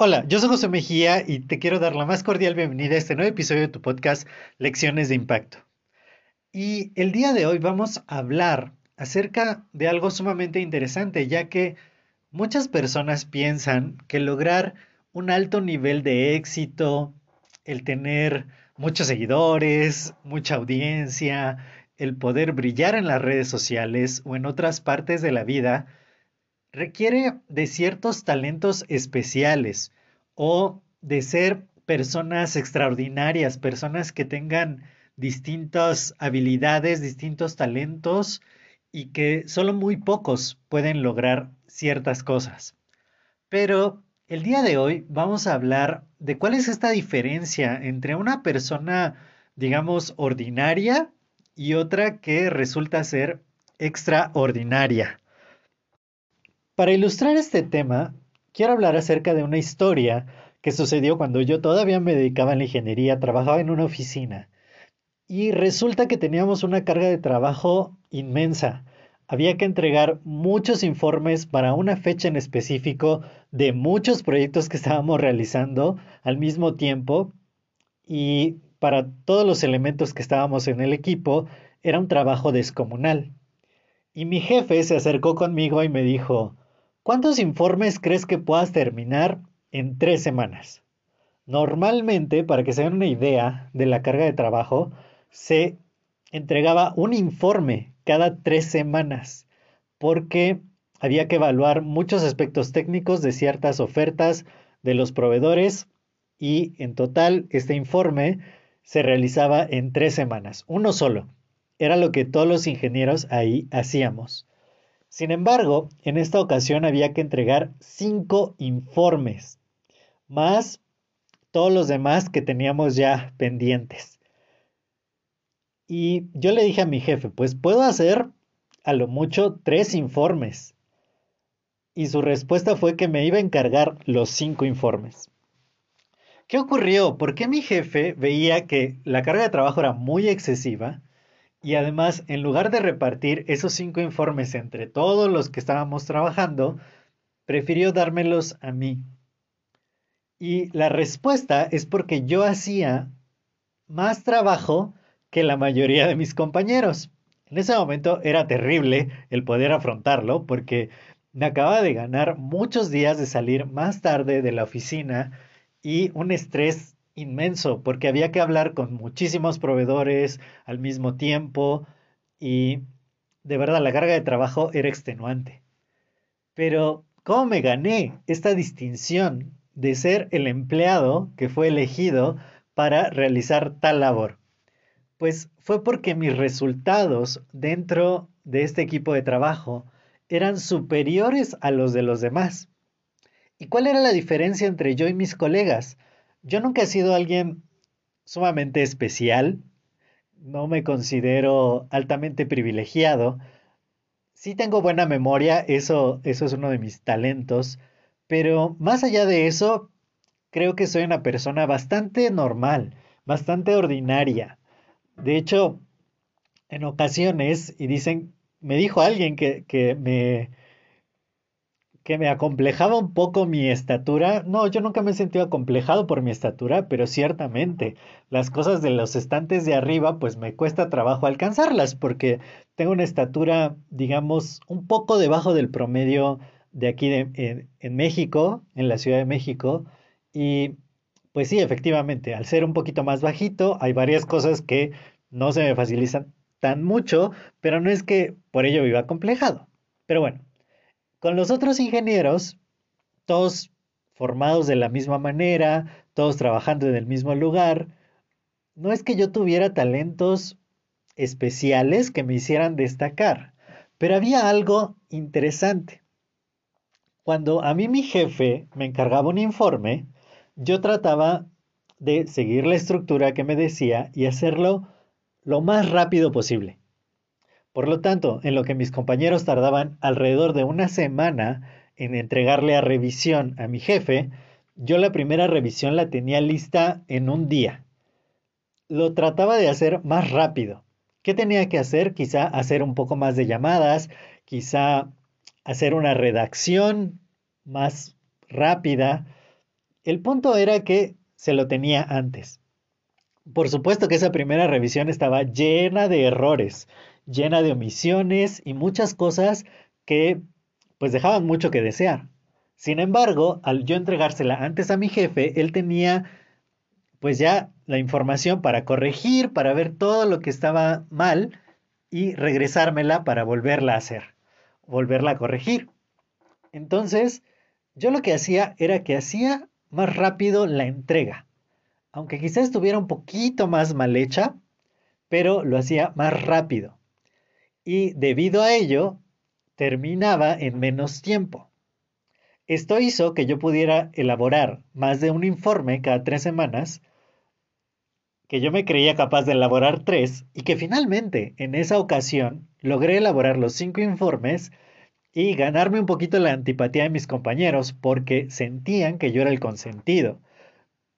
Hola, yo soy José Mejía y te quiero dar la más cordial bienvenida a este nuevo episodio de tu podcast Lecciones de Impacto. Y el día de hoy vamos a hablar acerca de algo sumamente interesante, ya que muchas personas piensan que lograr un alto nivel de éxito, el tener muchos seguidores, mucha audiencia, el poder brillar en las redes sociales o en otras partes de la vida, requiere de ciertos talentos especiales o de ser personas extraordinarias, personas que tengan distintas habilidades, distintos talentos y que solo muy pocos pueden lograr ciertas cosas. Pero el día de hoy vamos a hablar de cuál es esta diferencia entre una persona, digamos, ordinaria y otra que resulta ser extraordinaria. Para ilustrar este tema, quiero hablar acerca de una historia que sucedió cuando yo todavía me dedicaba a la ingeniería, trabajaba en una oficina. Y resulta que teníamos una carga de trabajo inmensa. Había que entregar muchos informes para una fecha en específico de muchos proyectos que estábamos realizando al mismo tiempo. Y para todos los elementos que estábamos en el equipo, era un trabajo descomunal. Y mi jefe se acercó conmigo y me dijo, ¿Cuántos informes crees que puedas terminar en tres semanas? Normalmente, para que se den una idea de la carga de trabajo, se entregaba un informe cada tres semanas, porque había que evaluar muchos aspectos técnicos de ciertas ofertas de los proveedores y en total este informe se realizaba en tres semanas, uno solo. Era lo que todos los ingenieros ahí hacíamos. Sin embargo, en esta ocasión había que entregar cinco informes, más todos los demás que teníamos ya pendientes. Y yo le dije a mi jefe, pues puedo hacer a lo mucho tres informes. Y su respuesta fue que me iba a encargar los cinco informes. ¿Qué ocurrió? ¿Por qué mi jefe veía que la carga de trabajo era muy excesiva? Y además, en lugar de repartir esos cinco informes entre todos los que estábamos trabajando, prefirió dármelos a mí. Y la respuesta es porque yo hacía más trabajo que la mayoría de mis compañeros. En ese momento era terrible el poder afrontarlo porque me acababa de ganar muchos días de salir más tarde de la oficina y un estrés inmenso porque había que hablar con muchísimos proveedores al mismo tiempo y de verdad la carga de trabajo era extenuante. Pero, ¿cómo me gané esta distinción de ser el empleado que fue elegido para realizar tal labor? Pues fue porque mis resultados dentro de este equipo de trabajo eran superiores a los de los demás. ¿Y cuál era la diferencia entre yo y mis colegas? Yo nunca he sido alguien sumamente especial, no me considero altamente privilegiado. Sí tengo buena memoria, eso, eso es uno de mis talentos, pero más allá de eso, creo que soy una persona bastante normal, bastante ordinaria. De hecho, en ocasiones, y dicen, me dijo alguien que, que me, que me acomplejaba un poco mi estatura. No, yo nunca me he sentido acomplejado por mi estatura, pero ciertamente las cosas de los estantes de arriba, pues me cuesta trabajo alcanzarlas, porque tengo una estatura, digamos, un poco debajo del promedio de aquí en, en México, en la Ciudad de México, y pues sí, efectivamente, al ser un poquito más bajito, hay varias cosas que no se me facilitan tan mucho, pero no es que por ello viva acomplejado. Pero bueno, con los otros ingenieros, todos formados de la misma manera, todos trabajando en el mismo lugar, no es que yo tuviera talentos especiales que me hicieran destacar, Pero había algo interesante. Cuando a mí mi jefe me encargaba un informe, yo trataba de seguir la estructura que me decía y hacerlo lo más rápido posible. Por lo tanto, en lo que mis compañeros tardaban alrededor de una semana en entregarle a revisión a mi jefe, yo la primera revisión la tenía lista en un día. Lo trataba de hacer más rápido. ¿Qué tenía que hacer? Quizá hacer un poco más de llamadas, quizá hacer una redacción más rápida. El punto era que se lo tenía antes. Por supuesto que esa primera revisión estaba llena de errores, llena de omisiones y muchas cosas que pues dejaban mucho que desear. Sin embargo, al yo entregársela antes a mi jefe, él tenía pues ya la información para corregir, para ver todo lo que estaba mal y regresármela para volverla a hacer, volverla a corregir. Entonces, yo lo que hacía era que hacía más rápido la entrega. Aunque quizás estuviera un poquito más mal hecha, pero lo hacía más rápido. Y debido a ello, terminaba en menos tiempo. Esto hizo que yo pudiera elaborar más de un informe cada tres semanas, que yo me creía capaz de elaborar tres, y que finalmente, en esa ocasión, logré elaborar los cinco informes y ganarme un poquito la antipatía de mis compañeros porque sentían que yo era el consentido.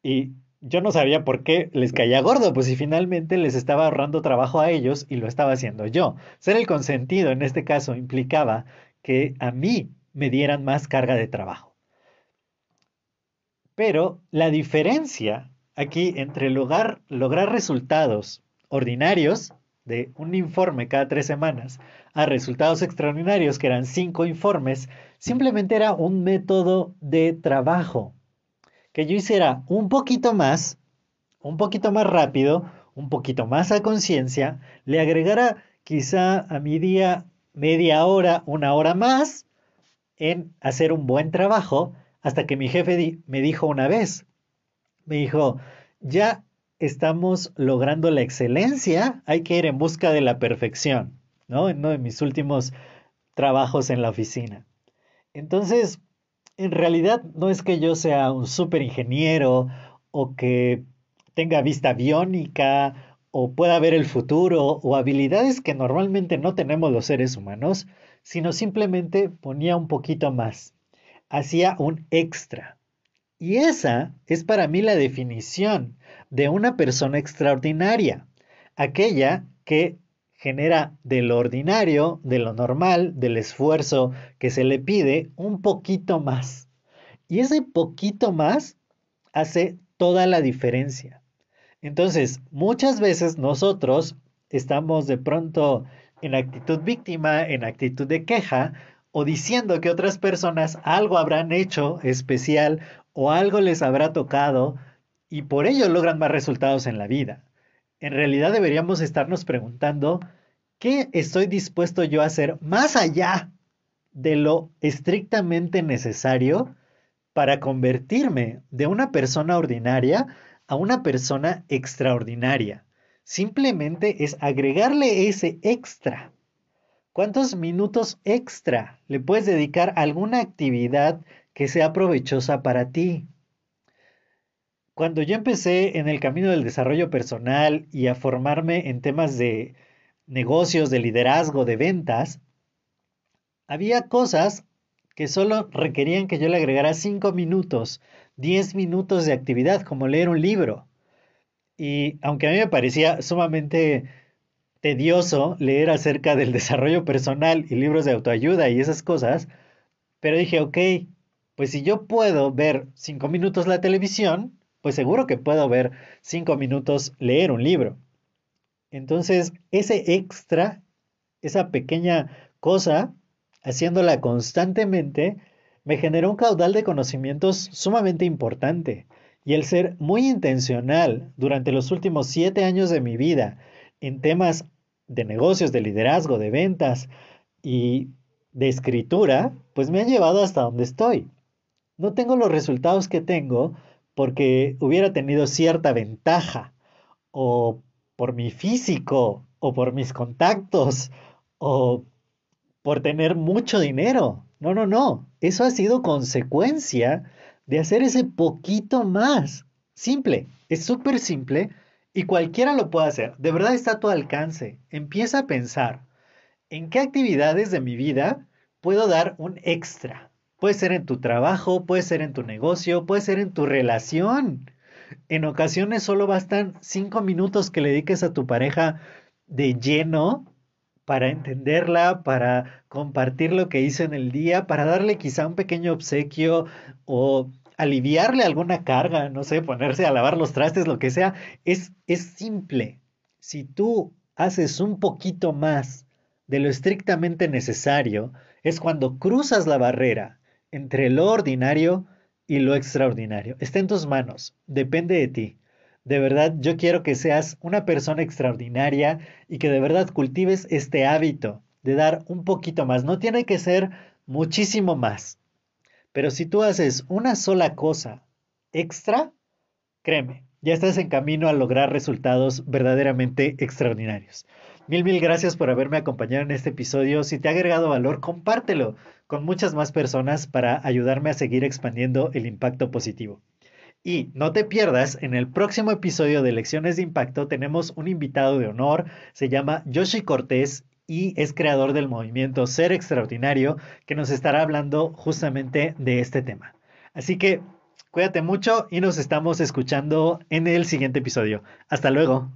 Y yo no sabía por qué les caía gordo, pues si finalmente les estaba ahorrando trabajo a ellos y lo estaba haciendo yo. Ser el consentido en este caso implicaba que a mí me dieran más carga de trabajo. Pero la diferencia aquí entre lograr, lograr resultados ordinarios de un informe cada tres semanas a resultados extraordinarios, que eran cinco informes, simplemente era un método de trabajo. Que yo hiciera un poquito más, un poquito más rápido, un poquito más a conciencia, le agregara quizá a mi día media hora, una hora más en hacer un buen trabajo, hasta que mi jefe me dijo una vez, me dijo, ya estamos logrando la excelencia, hay que ir en busca de la perfección, ¿no? En uno de mis últimos trabajos en la oficina. Entonces, en realidad no es que yo sea un super ingeniero o que tenga vista biónica o pueda ver el futuro o habilidades que normalmente no tenemos los seres humanos, sino simplemente ponía un poquito más, hacía un extra. Y esa es para mí la definición de una persona extraordinaria, aquella que genera de lo ordinario, de lo normal, del esfuerzo que se le pide, un poquito más. Y ese poquito más hace toda la diferencia. Entonces, muchas veces nosotros estamos de pronto en actitud víctima, en actitud de queja, o diciendo que otras personas algo habrán hecho especial o algo les habrá tocado y por ello logran más resultados en la vida. En realidad deberíamos estarnos preguntando, ¿qué estoy dispuesto yo a hacer más allá de lo estrictamente necesario para convertirme de una persona ordinaria a una persona extraordinaria? Simplemente es agregarle ese extra. ¿Cuántos minutos extra le puedes dedicar a alguna actividad que sea provechosa para ti? Cuando yo empecé en el camino del desarrollo personal y a formarme en temas de negocios, de liderazgo, de ventas, había cosas que solo requerían que yo le agregara 5 minutos, 10 minutos de actividad, como leer un libro. Y aunque a mí me parecía sumamente tedioso leer acerca del desarrollo personal y libros de autoayuda y esas cosas, pero dije, ok, pues si yo puedo ver 5 minutos la televisión, pues seguro que puedo ver cinco minutos leer un libro. Entonces, ese extra, esa pequeña cosa, haciéndola constantemente, me generó un caudal de conocimientos sumamente importante. Y el ser muy intencional durante los últimos siete años de mi vida en temas de negocios, de liderazgo, de ventas y de escritura, pues me ha llevado hasta donde estoy. No tengo los resultados que tengo porque hubiera tenido cierta ventaja, o por mi físico, o por mis contactos, o por tener mucho dinero. No, no, no. Eso ha sido consecuencia de hacer ese poquito más. Simple, es súper simple y cualquiera lo puede hacer. De verdad está a tu alcance. Empieza a pensar en qué actividades de mi vida puedo dar un extra. Puede ser en tu trabajo, puede ser en tu negocio, puede ser en tu relación. En ocasiones solo bastan cinco minutos que le dediques a tu pareja de lleno para entenderla, para compartir lo que hizo en el día, para darle quizá un pequeño obsequio o aliviarle alguna carga, no sé, ponerse a lavar los trastes, lo que sea, es, es simple. Si tú haces un poquito más de lo estrictamente necesario, es cuando cruzas la barrera entre lo ordinario y lo extraordinario. Está en tus manos, depende de ti. De verdad, yo quiero que seas una persona extraordinaria y que de verdad cultives este hábito de dar un poquito más. No tiene que ser muchísimo más. Pero si tú haces una sola cosa extra, créeme, ya estás en camino a lograr resultados verdaderamente extraordinarios. Mil, mil gracias por haberme acompañado en este episodio. Si te ha agregado valor, compártelo con muchas más personas para ayudarme a seguir expandiendo el impacto positivo. Y no te pierdas, en el próximo episodio de Lecciones de Impacto tenemos un invitado de honor, se llama Yoshi Cortés y es creador del movimiento Ser Extraordinario, que nos estará hablando justamente de este tema. Así que cuídate mucho y nos estamos escuchando en el siguiente episodio. Hasta luego.